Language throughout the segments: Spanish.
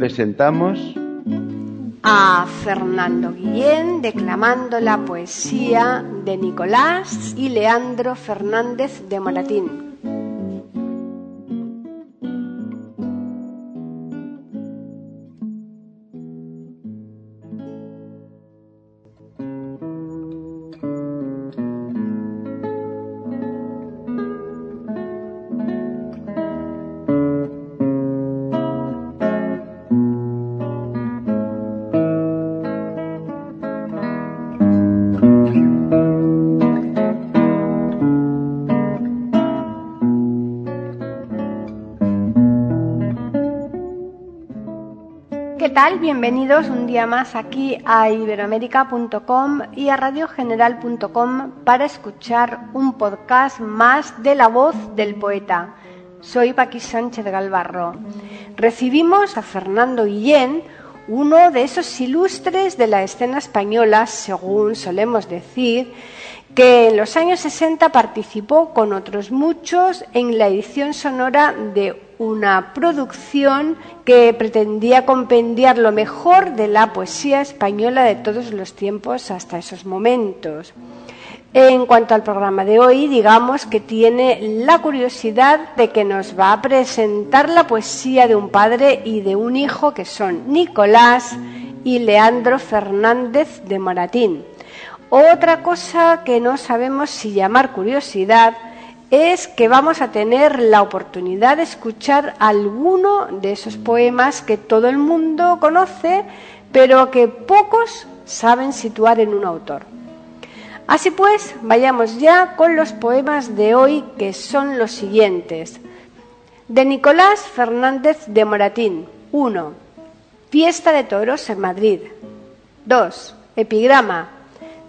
Presentamos a Fernando Guillén declamando la poesía de Nicolás y Leandro Fernández de Moratín. ¿Qué tal? Bienvenidos un día más aquí a iberoamérica.com y a radiogeneral.com para escuchar un podcast más de la voz del poeta. Soy Paqui Sánchez Galvarro. Recibimos a Fernando Guillén, uno de esos ilustres de la escena española, según solemos decir, que en los años 60 participó con otros muchos en la edición sonora de una producción que pretendía compendiar lo mejor de la poesía española de todos los tiempos hasta esos momentos. En cuanto al programa de hoy, digamos que tiene la curiosidad de que nos va a presentar la poesía de un padre y de un hijo que son Nicolás y Leandro Fernández de Moratín. Otra cosa que no sabemos si llamar curiosidad es que vamos a tener la oportunidad de escuchar alguno de esos poemas que todo el mundo conoce, pero que pocos saben situar en un autor. Así pues, vayamos ya con los poemas de hoy, que son los siguientes. De Nicolás Fernández de Moratín. 1. Fiesta de toros en Madrid. 2. Epigrama.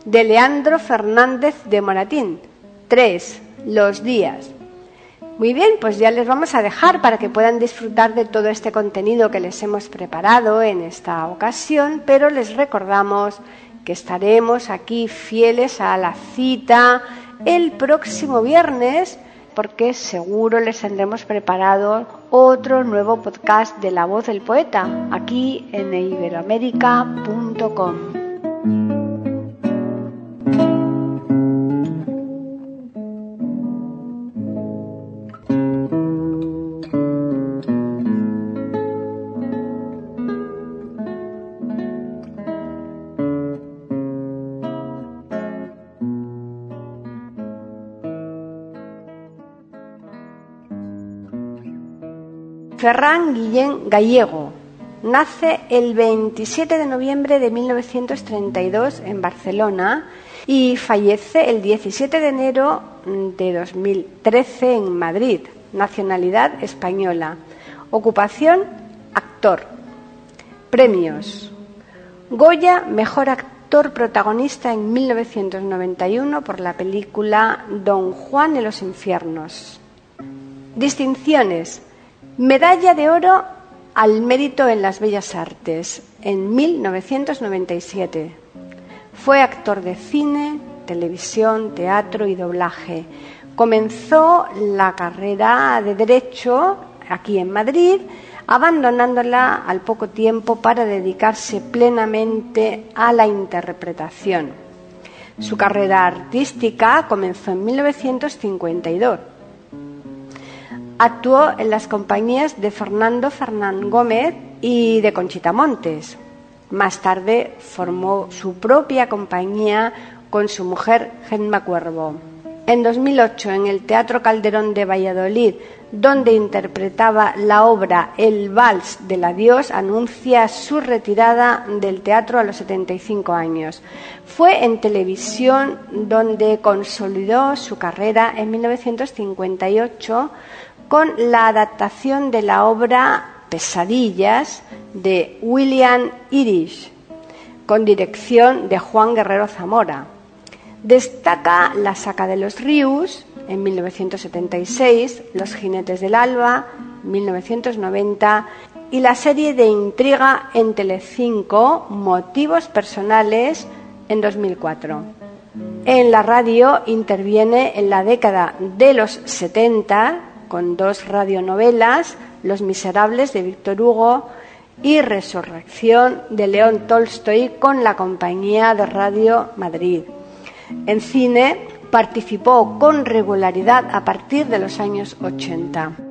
De Leandro Fernández de Moratín. 3 los días. Muy bien, pues ya les vamos a dejar para que puedan disfrutar de todo este contenido que les hemos preparado en esta ocasión, pero les recordamos que estaremos aquí fieles a la cita el próximo viernes porque seguro les tendremos preparado otro nuevo podcast de La Voz del Poeta aquí en iberoamérica.com. Ferran Guillén Gallego nace el 27 de noviembre de 1932 en Barcelona y fallece el 17 de enero de 2013 en Madrid, nacionalidad española. Ocupación, actor. Premios. Goya, mejor actor protagonista en 1991 por la película Don Juan de los Infiernos. Distinciones. Medalla de Oro al Mérito en las Bellas Artes en 1997. Fue actor de cine, televisión, teatro y doblaje. Comenzó la carrera de Derecho aquí en Madrid, abandonándola al poco tiempo para dedicarse plenamente a la interpretación. Su carrera artística comenzó en 1952 Actuó en las compañías de Fernando Fernán Gómez y de Conchita Montes. Más tarde formó su propia compañía con su mujer Gemma Cuervo. En 2008, en el Teatro Calderón de Valladolid, donde interpretaba la obra El Vals del Adiós, anuncia su retirada del teatro a los 75 años. Fue en televisión donde consolidó su carrera en 1958 con la adaptación de la obra Pesadillas de William Irish, con dirección de Juan Guerrero Zamora. Destaca La Saca de los Ríos, en 1976, Los Jinetes del Alba, 1990, y la serie de intriga en Telecinco, Motivos Personales, en 2004. En la radio interviene en la década de los 70 con dos radionovelas, Los Miserables de Víctor Hugo y Resurrección de León Tolstoy con la compañía de Radio Madrid. En cine participó con regularidad a partir de los años 80.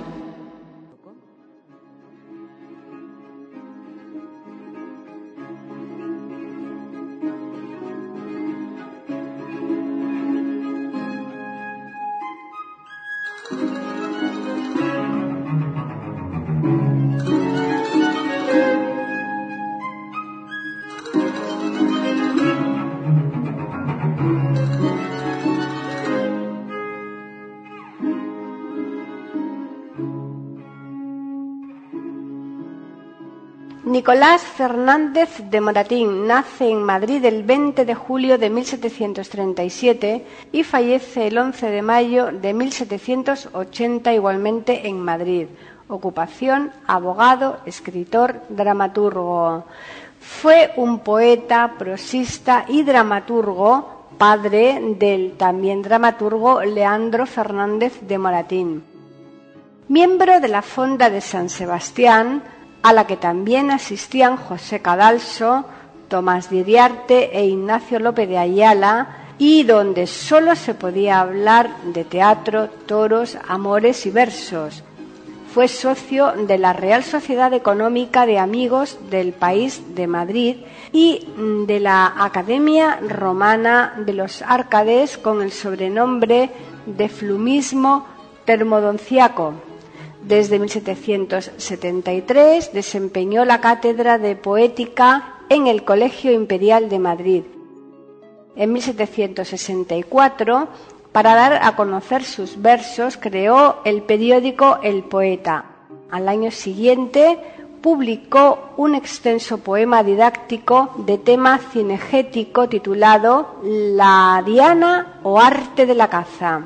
Nicolás Fernández de Moratín nace en Madrid el 20 de julio de 1737 y fallece el 11 de mayo de 1780 igualmente en Madrid. Ocupación, abogado, escritor, dramaturgo. Fue un poeta, prosista y dramaturgo, padre del también dramaturgo Leandro Fernández de Moratín. Miembro de la Fonda de San Sebastián, a la que también asistían José Cadalso, Tomás Didiarte e Ignacio López de Ayala, y donde solo se podía hablar de teatro, toros, amores y versos. Fue socio de la Real Sociedad Económica de Amigos del País de Madrid y de la Academia Romana de los Árcades con el sobrenombre de Flumismo Termodonciaco. Desde 1773 desempeñó la cátedra de poética en el Colegio Imperial de Madrid. En 1764, para dar a conocer sus versos, creó el periódico El Poeta. Al año siguiente, publicó un extenso poema didáctico de tema cinegético titulado La Diana o Arte de la Caza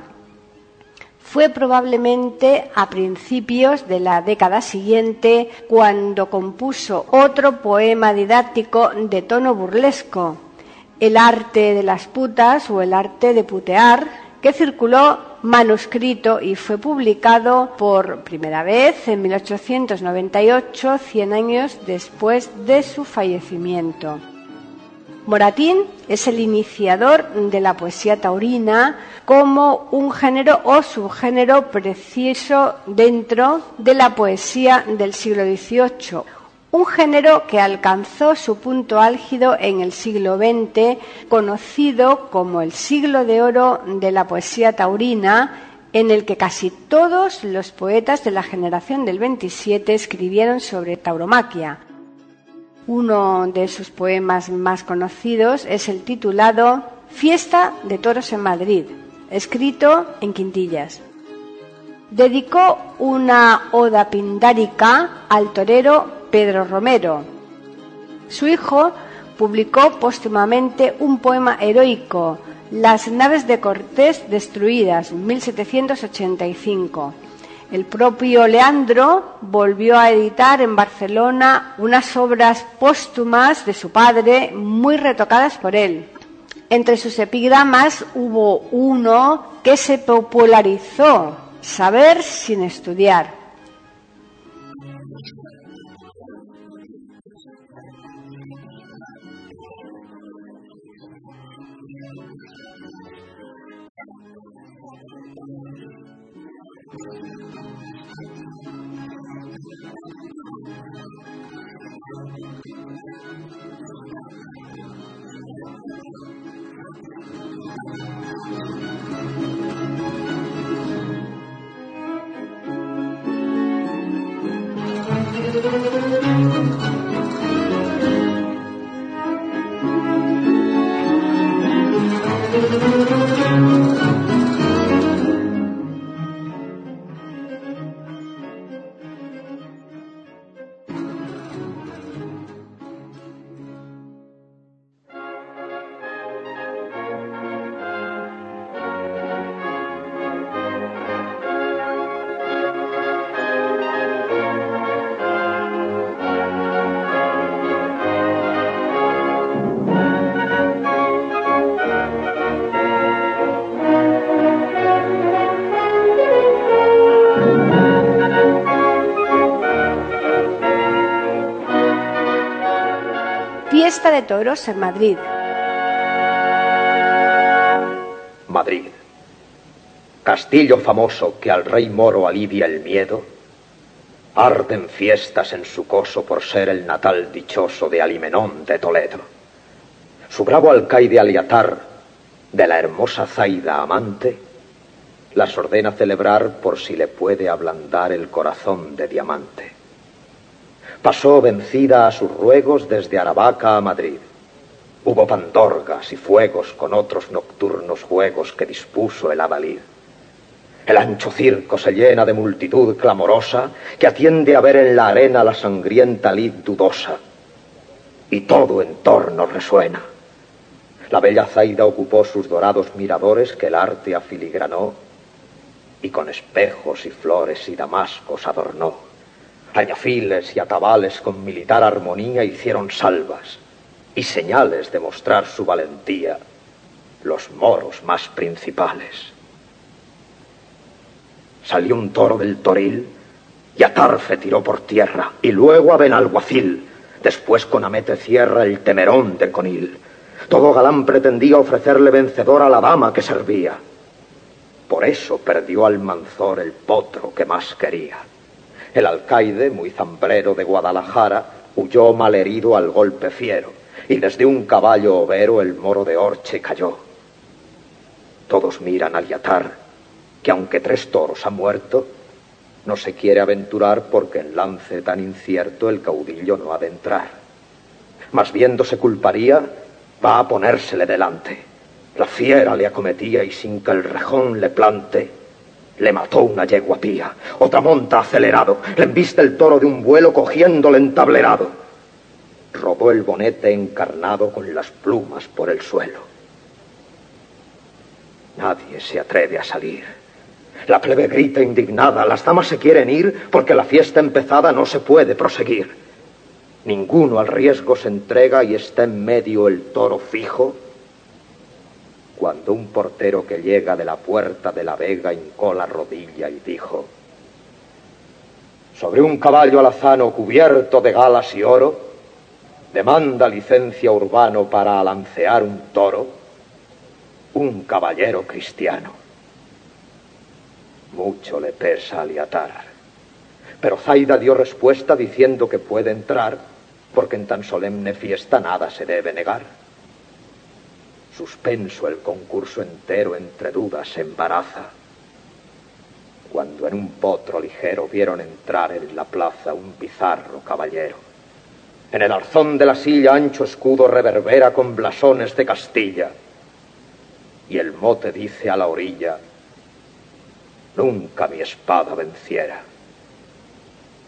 fue probablemente a principios de la década siguiente cuando compuso otro poema didáctico de tono burlesco, El arte de las putas o El arte de putear, que circuló manuscrito y fue publicado por primera vez en 1898, 100 años después de su fallecimiento. Moratín es el iniciador de la poesía taurina como un género o subgénero preciso dentro de la poesía del siglo XVIII, un género que alcanzó su punto álgido en el siglo XX, conocido como el siglo de oro de la poesía taurina, en el que casi todos los poetas de la generación del 27 escribieron sobre tauromaquia. Uno de sus poemas más conocidos es el titulado Fiesta de Toros en Madrid, escrito en quintillas. Dedicó una oda pindárica al torero Pedro Romero. Su hijo publicó póstumamente un poema heroico, Las naves de Cortés destruidas, 1785. El propio Leandro volvió a editar en Barcelona unas obras póstumas de su padre muy retocadas por él. Entre sus epigramas hubo uno que se popularizó, saber sin estudiar. De Toros en Madrid. Madrid. Castillo famoso que al rey moro alivia el miedo. Arden fiestas en su coso por ser el natal dichoso de Alimenón de Toledo. Su bravo alcaide Aliatar, de la hermosa Zaida amante, las ordena celebrar por si le puede ablandar el corazón de diamante pasó vencida a sus ruegos desde Aravaca a Madrid. Hubo pandorgas y fuegos con otros nocturnos juegos que dispuso el adalid. El ancho circo se llena de multitud clamorosa que atiende a ver en la arena la sangrienta lid dudosa. Y todo en torno resuena. La bella Zaida ocupó sus dorados miradores que el arte afiligranó y con espejos y flores y damascos adornó. Ayafiles y atabales con militar armonía hicieron salvas y señales de mostrar su valentía los moros más principales. Salió un toro del toril y Atarfe tiró por tierra y luego a Benalguacil, después con Amete cierra el temerón de Conil. Todo galán pretendía ofrecerle vencedor a la dama que servía. Por eso perdió al manzor el potro que más quería. El alcaide, muy zambrero de Guadalajara, huyó malherido al golpe fiero, y desde un caballo overo el moro de Orche cayó. Todos miran al yatar, que aunque tres toros ha muerto, no se quiere aventurar porque en lance tan incierto el caudillo no ha de entrar. Mas viéndose culparía, va a ponérsele delante. La fiera le acometía y sin que el rejón le plante, le mató una yegua pía. Otra monta acelerado. Le embiste el toro de un vuelo cogiéndole entablerado. Robó el bonete encarnado con las plumas por el suelo. Nadie se atreve a salir. La plebe grita indignada. Las damas se quieren ir porque la fiesta empezada no se puede proseguir. Ninguno al riesgo se entrega y está en medio el toro fijo cuando un portero que llega de la puerta de la vega hincó la rodilla y dijo, sobre un caballo alazano cubierto de galas y oro, demanda licencia urbano para alancear un toro, un caballero cristiano. Mucho le pesa aliatar. Pero Zaida dio respuesta diciendo que puede entrar, porque en tan solemne fiesta nada se debe negar. Suspenso el concurso entero entre dudas se embaraza. Cuando en un potro ligero vieron entrar en la plaza un bizarro caballero. En el arzón de la silla ancho escudo reverbera con blasones de Castilla. Y el mote dice a la orilla, nunca mi espada venciera.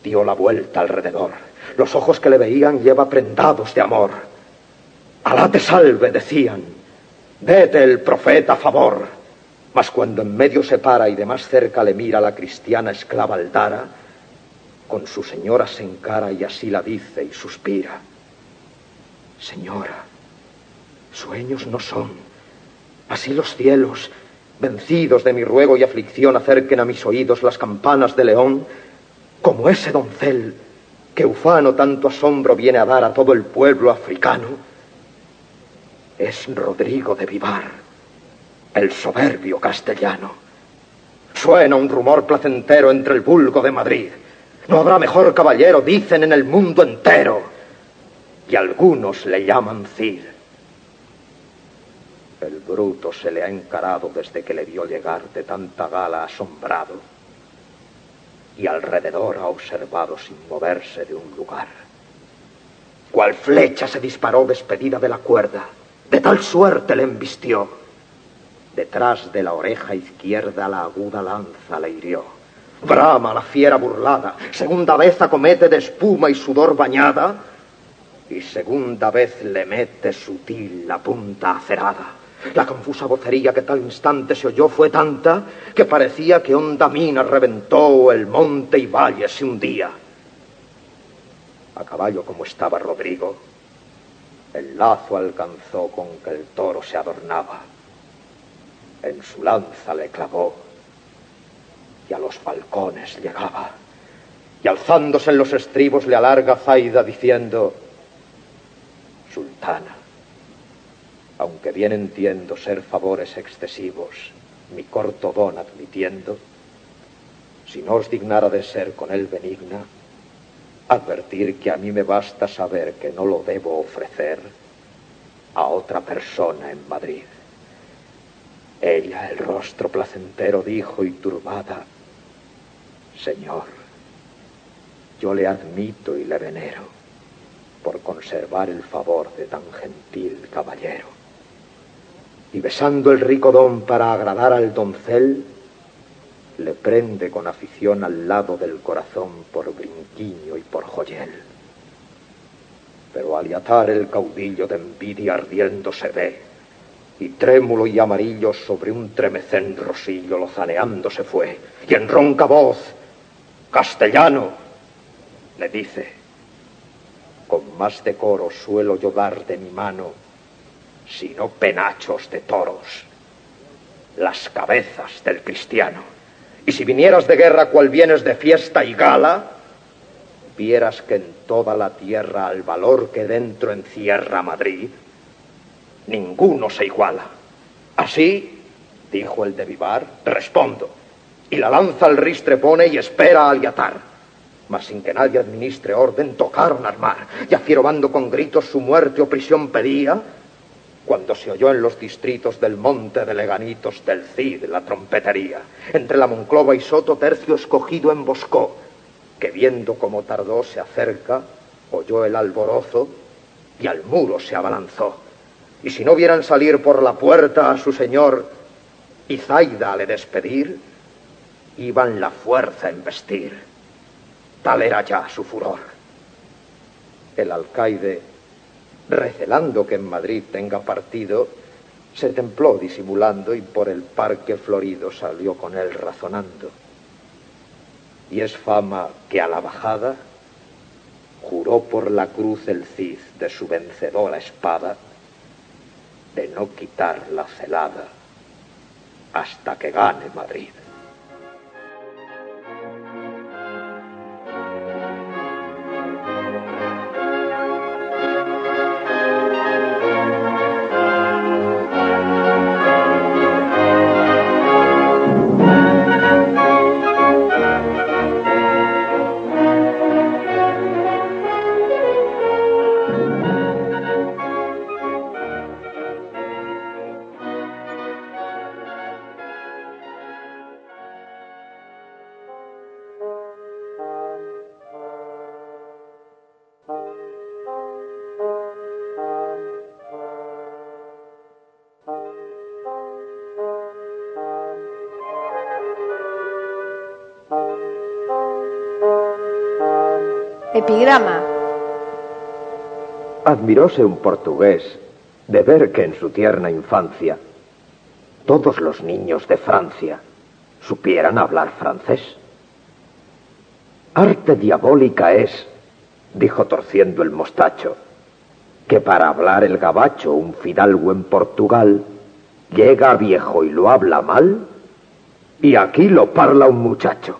Dio la vuelta alrededor. Los ojos que le veían lleva prendados de amor. Alá te salve, decían. Vete el profeta a favor. Mas cuando en medio se para y de más cerca le mira la cristiana esclava Aldara, con su señora se encara y así la dice y suspira. Señora, sueños no son. Así los cielos, vencidos de mi ruego y aflicción, acerquen a mis oídos las campanas de león, como ese doncel que ufano tanto asombro viene a dar a todo el pueblo africano, es Rodrigo de Vivar, el soberbio castellano. Suena un rumor placentero entre el vulgo de Madrid. No habrá mejor caballero, dicen, en el mundo entero. Y algunos le llaman Cid. El bruto se le ha encarado desde que le vio llegar de tanta gala asombrado y alrededor ha observado sin moverse de un lugar. Cual flecha se disparó despedida de la cuerda, de tal suerte le embistió. Detrás de la oreja izquierda la aguda lanza le hirió. Brama la fiera burlada, segunda vez acomete de espuma y sudor bañada, y segunda vez le mete sutil la punta acerada. La confusa vocería que tal instante se oyó fue tanta que parecía que honda mina reventó el monte y valle se hundía. A caballo como estaba Rodrigo, el lazo alcanzó con que el toro se adornaba. En su lanza le clavó y a los balcones llegaba. Y alzándose en los estribos le alarga Zaida diciendo, Sultana, aunque bien entiendo ser favores excesivos, mi corto don admitiendo, si no os dignara de ser con él benigna, advertir que a mí me basta saber que no lo debo ofrecer a otra persona en Madrid. Ella, el rostro placentero, dijo y turbada, Señor, yo le admito y le venero por conservar el favor de tan gentil caballero y besando el rico don para agradar al doncel, le prende con afición al lado del corazón por brinquiño y por joyel. Pero al atar el caudillo de envidia ardiendo se ve, y trémulo y amarillo sobre un tremecén rosillo lozaneando se fue, y en ronca voz, castellano, le dice, con más decoro suelo yo dar de mi mano sino penachos de toros, las cabezas del cristiano. Y si vinieras de guerra cual vienes de fiesta y gala, vieras que en toda la tierra al valor que dentro encierra Madrid, ninguno se iguala. Así, dijo el de Vivar, respondo, y la lanza al ristre pone y espera al yatar. Mas sin que nadie administre orden, tocaron armar, y a con gritos su muerte o prisión pedía, cuando se oyó en los distritos del monte de Leganitos del Cid la trompetería. Entre la Monclova y Soto tercio escogido emboscó, que viendo cómo tardó se acerca, oyó el alborozo y al muro se abalanzó. Y si no vieran salir por la puerta a su señor y Zaida le despedir, iban la fuerza a embestir. Tal era ya su furor. El alcaide recelando que en Madrid tenga partido, se templó disimulando y por el parque florido salió con él razonando. Y es fama que a la bajada juró por la cruz el Cid de su vencedora espada de no quitar la celada hasta que gane Madrid. Epigrama. Admiróse un portugués de ver que en su tierna infancia todos los niños de Francia supieran hablar francés. Arte diabólica es, dijo torciendo el mostacho, que para hablar el gabacho un fidalgo en Portugal llega viejo y lo habla mal, y aquí lo parla un muchacho.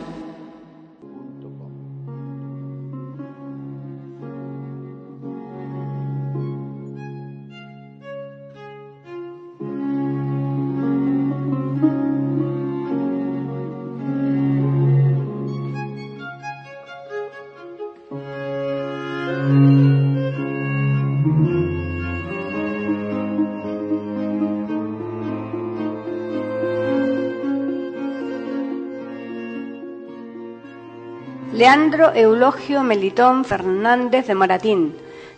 Leandro Eulogio Melitón Fernández de Moratín.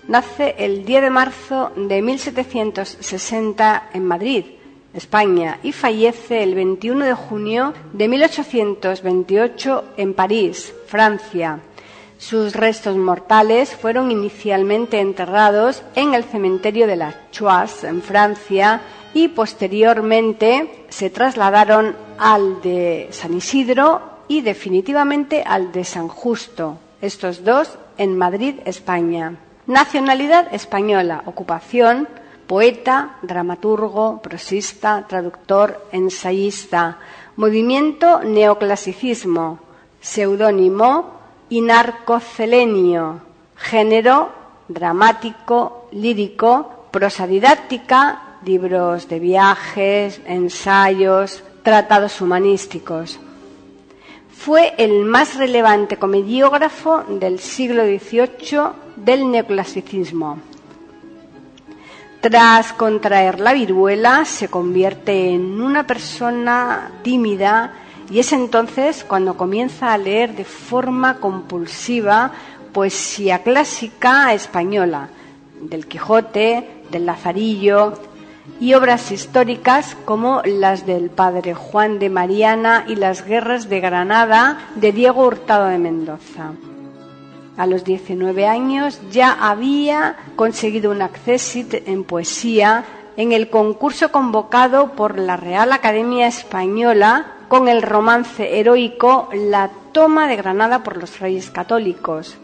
Nace el 10 de marzo de 1760 en Madrid, España, y fallece el 21 de junio de 1828 en París, Francia. Sus restos mortales fueron inicialmente enterrados en el cementerio de la Choise, en Francia, y posteriormente se trasladaron al de San Isidro y definitivamente al de San Justo, estos dos en Madrid, España. Nacionalidad española, ocupación, poeta, dramaturgo, prosista, traductor, ensayista, movimiento neoclasicismo, seudónimo inarcocelenio, género dramático, lírico, prosa didáctica, libros de viajes, ensayos, tratados humanísticos. Fue el más relevante comediógrafo del siglo XVIII del neoclasicismo. Tras contraer la viruela, se convierte en una persona tímida y es entonces cuando comienza a leer de forma compulsiva poesía clásica española, del Quijote, del Lazarillo, y obras históricas como las del padre Juan de Mariana y las guerras de Granada de Diego Hurtado de Mendoza. A los 19 años ya había conseguido un accésit en poesía en el concurso convocado por la Real Academia Española con el romance heroico La toma de Granada por los Reyes Católicos.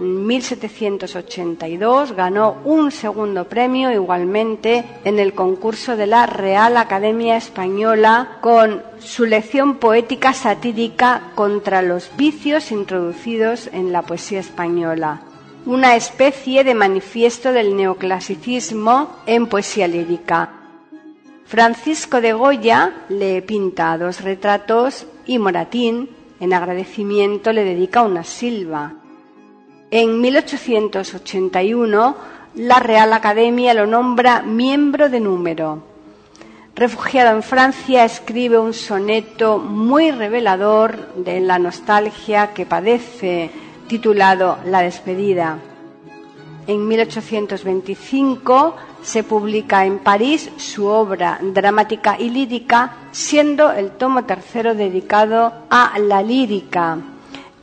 En 1782 ganó un segundo premio igualmente en el concurso de la Real Academia Española con su lección poética satírica contra los vicios introducidos en la poesía española, una especie de manifiesto del neoclasicismo en poesía lírica. Francisco de Goya le pinta dos retratos y Moratín, en agradecimiento, le dedica una silva. En 1881, la Real Academia lo nombra miembro de número. Refugiado en Francia, escribe un soneto muy revelador de la nostalgia que padece, titulado La despedida. En 1825 se publica en París su obra dramática y lírica, siendo el tomo tercero dedicado a la lírica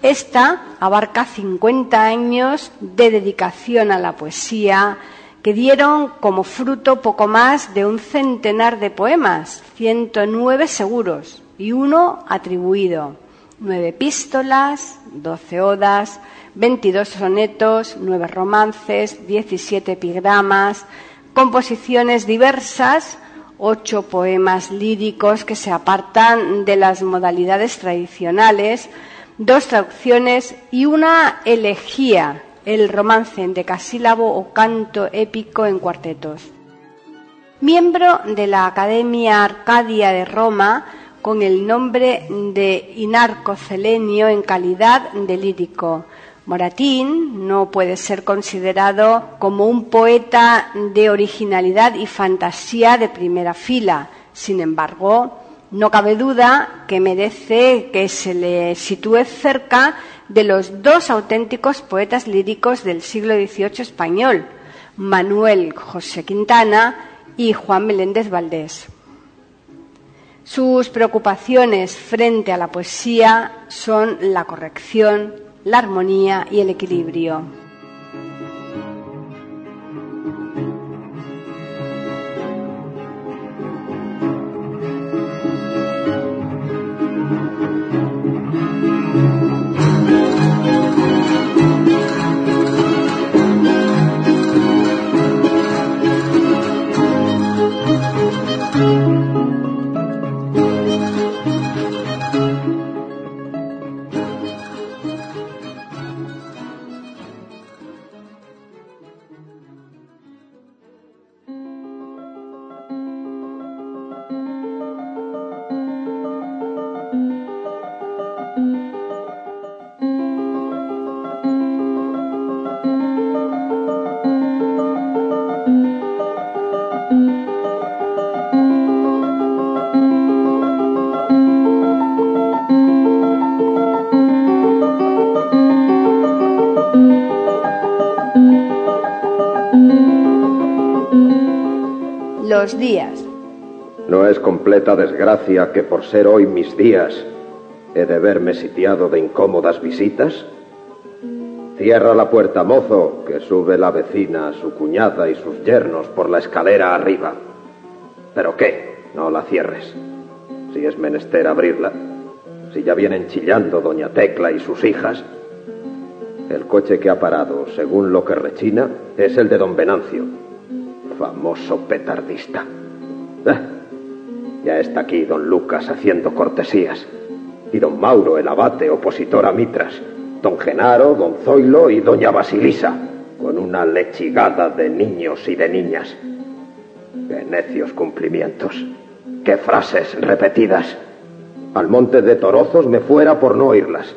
esta abarca 50 años de dedicación a la poesía que dieron como fruto poco más de un centenar de poemas, 109 seguros y uno atribuido, nueve epístolas, doce odas, 22 sonetos, nueve romances, 17 epigramas, composiciones diversas, ocho poemas líricos que se apartan de las modalidades tradicionales, dos traducciones y una elegía, el romance en decasílabo o canto épico en cuartetos. Miembro de la Academia Arcadia de Roma con el nombre de Inarco Celenio en calidad de lírico. Moratín no puede ser considerado como un poeta de originalidad y fantasía de primera fila. Sin embargo, no cabe duda que merece que se le sitúe cerca de los dos auténticos poetas líricos del siglo XVIII español, Manuel José Quintana y Juan Meléndez Valdés. Sus preocupaciones frente a la poesía son la corrección, la armonía y el equilibrio. No es completa desgracia que por ser hoy mis días he de verme sitiado de incómodas visitas. Cierra la puerta, mozo, que sube la vecina, su cuñada y sus yernos por la escalera arriba. ¿Pero qué? No la cierres. Si es menester abrirla. Si ya vienen chillando doña Tecla y sus hijas. El coche que ha parado, según lo que rechina, es el de don Venancio, famoso petardista. Ah, ya está aquí don Lucas haciendo cortesías. Y don Mauro, el abate, opositor a Mitras. Don Genaro, don Zoilo y doña Basilisa, con una lechigada de niños y de niñas. Qué necios cumplimientos. Qué frases repetidas. Al monte de Torozos me fuera por no oírlas.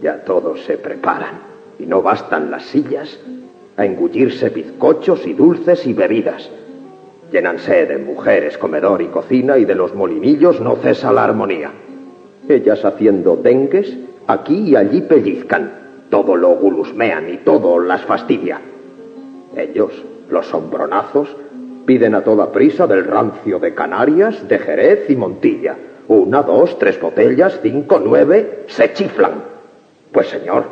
Ya todos se preparan y no bastan las sillas a engullirse bizcochos y dulces y bebidas. Llénanse de mujeres, comedor y cocina y de los molinillos no cesa la armonía. Ellas haciendo dengues, aquí y allí pellizcan, todo lo gulusmean y todo las fastidia. Ellos, los sombronazos, piden a toda prisa del rancio de Canarias, de Jerez y Montilla. Una, dos, tres botellas, cinco, nueve, se chiflan. Pues señor,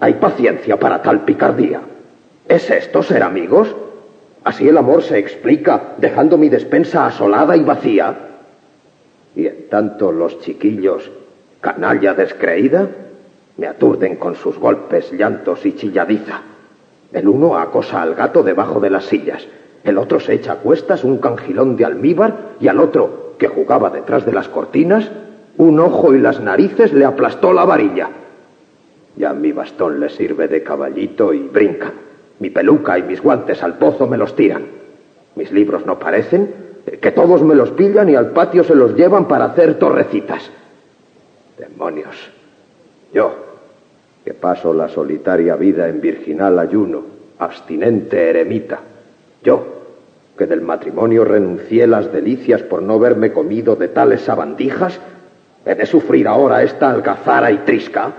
hay paciencia para tal picardía. ¿Es esto ser amigos? ¿Así el amor se explica dejando mi despensa asolada y vacía? Y en tanto los chiquillos, canalla descreída, me aturden con sus golpes, llantos y chilladiza. El uno acosa al gato debajo de las sillas, el otro se echa a cuestas un cangilón de almíbar y al otro, que jugaba detrás de las cortinas, un ojo y las narices le aplastó la varilla. Ya mi bastón le sirve de caballito y brinca. Mi peluca y mis guantes al pozo me los tiran. Mis libros no parecen, que todos me los pillan y al patio se los llevan para hacer torrecitas. Demonios. Yo, que paso la solitaria vida en virginal ayuno, abstinente eremita. Yo, que del matrimonio renuncié las delicias por no verme comido de tales sabandijas, he de sufrir ahora esta algazara y trisca.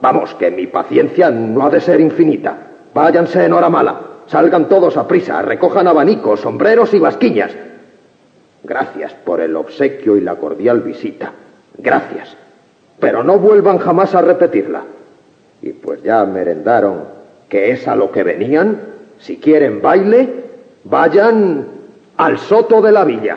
Vamos, que mi paciencia no ha de ser infinita. Váyanse en hora mala. Salgan todos a prisa, recojan abanicos, sombreros y basquiñas. Gracias por el obsequio y la cordial visita. Gracias. Pero no vuelvan jamás a repetirla. Y pues ya merendaron que es a lo que venían. Si quieren baile, vayan al soto de la villa.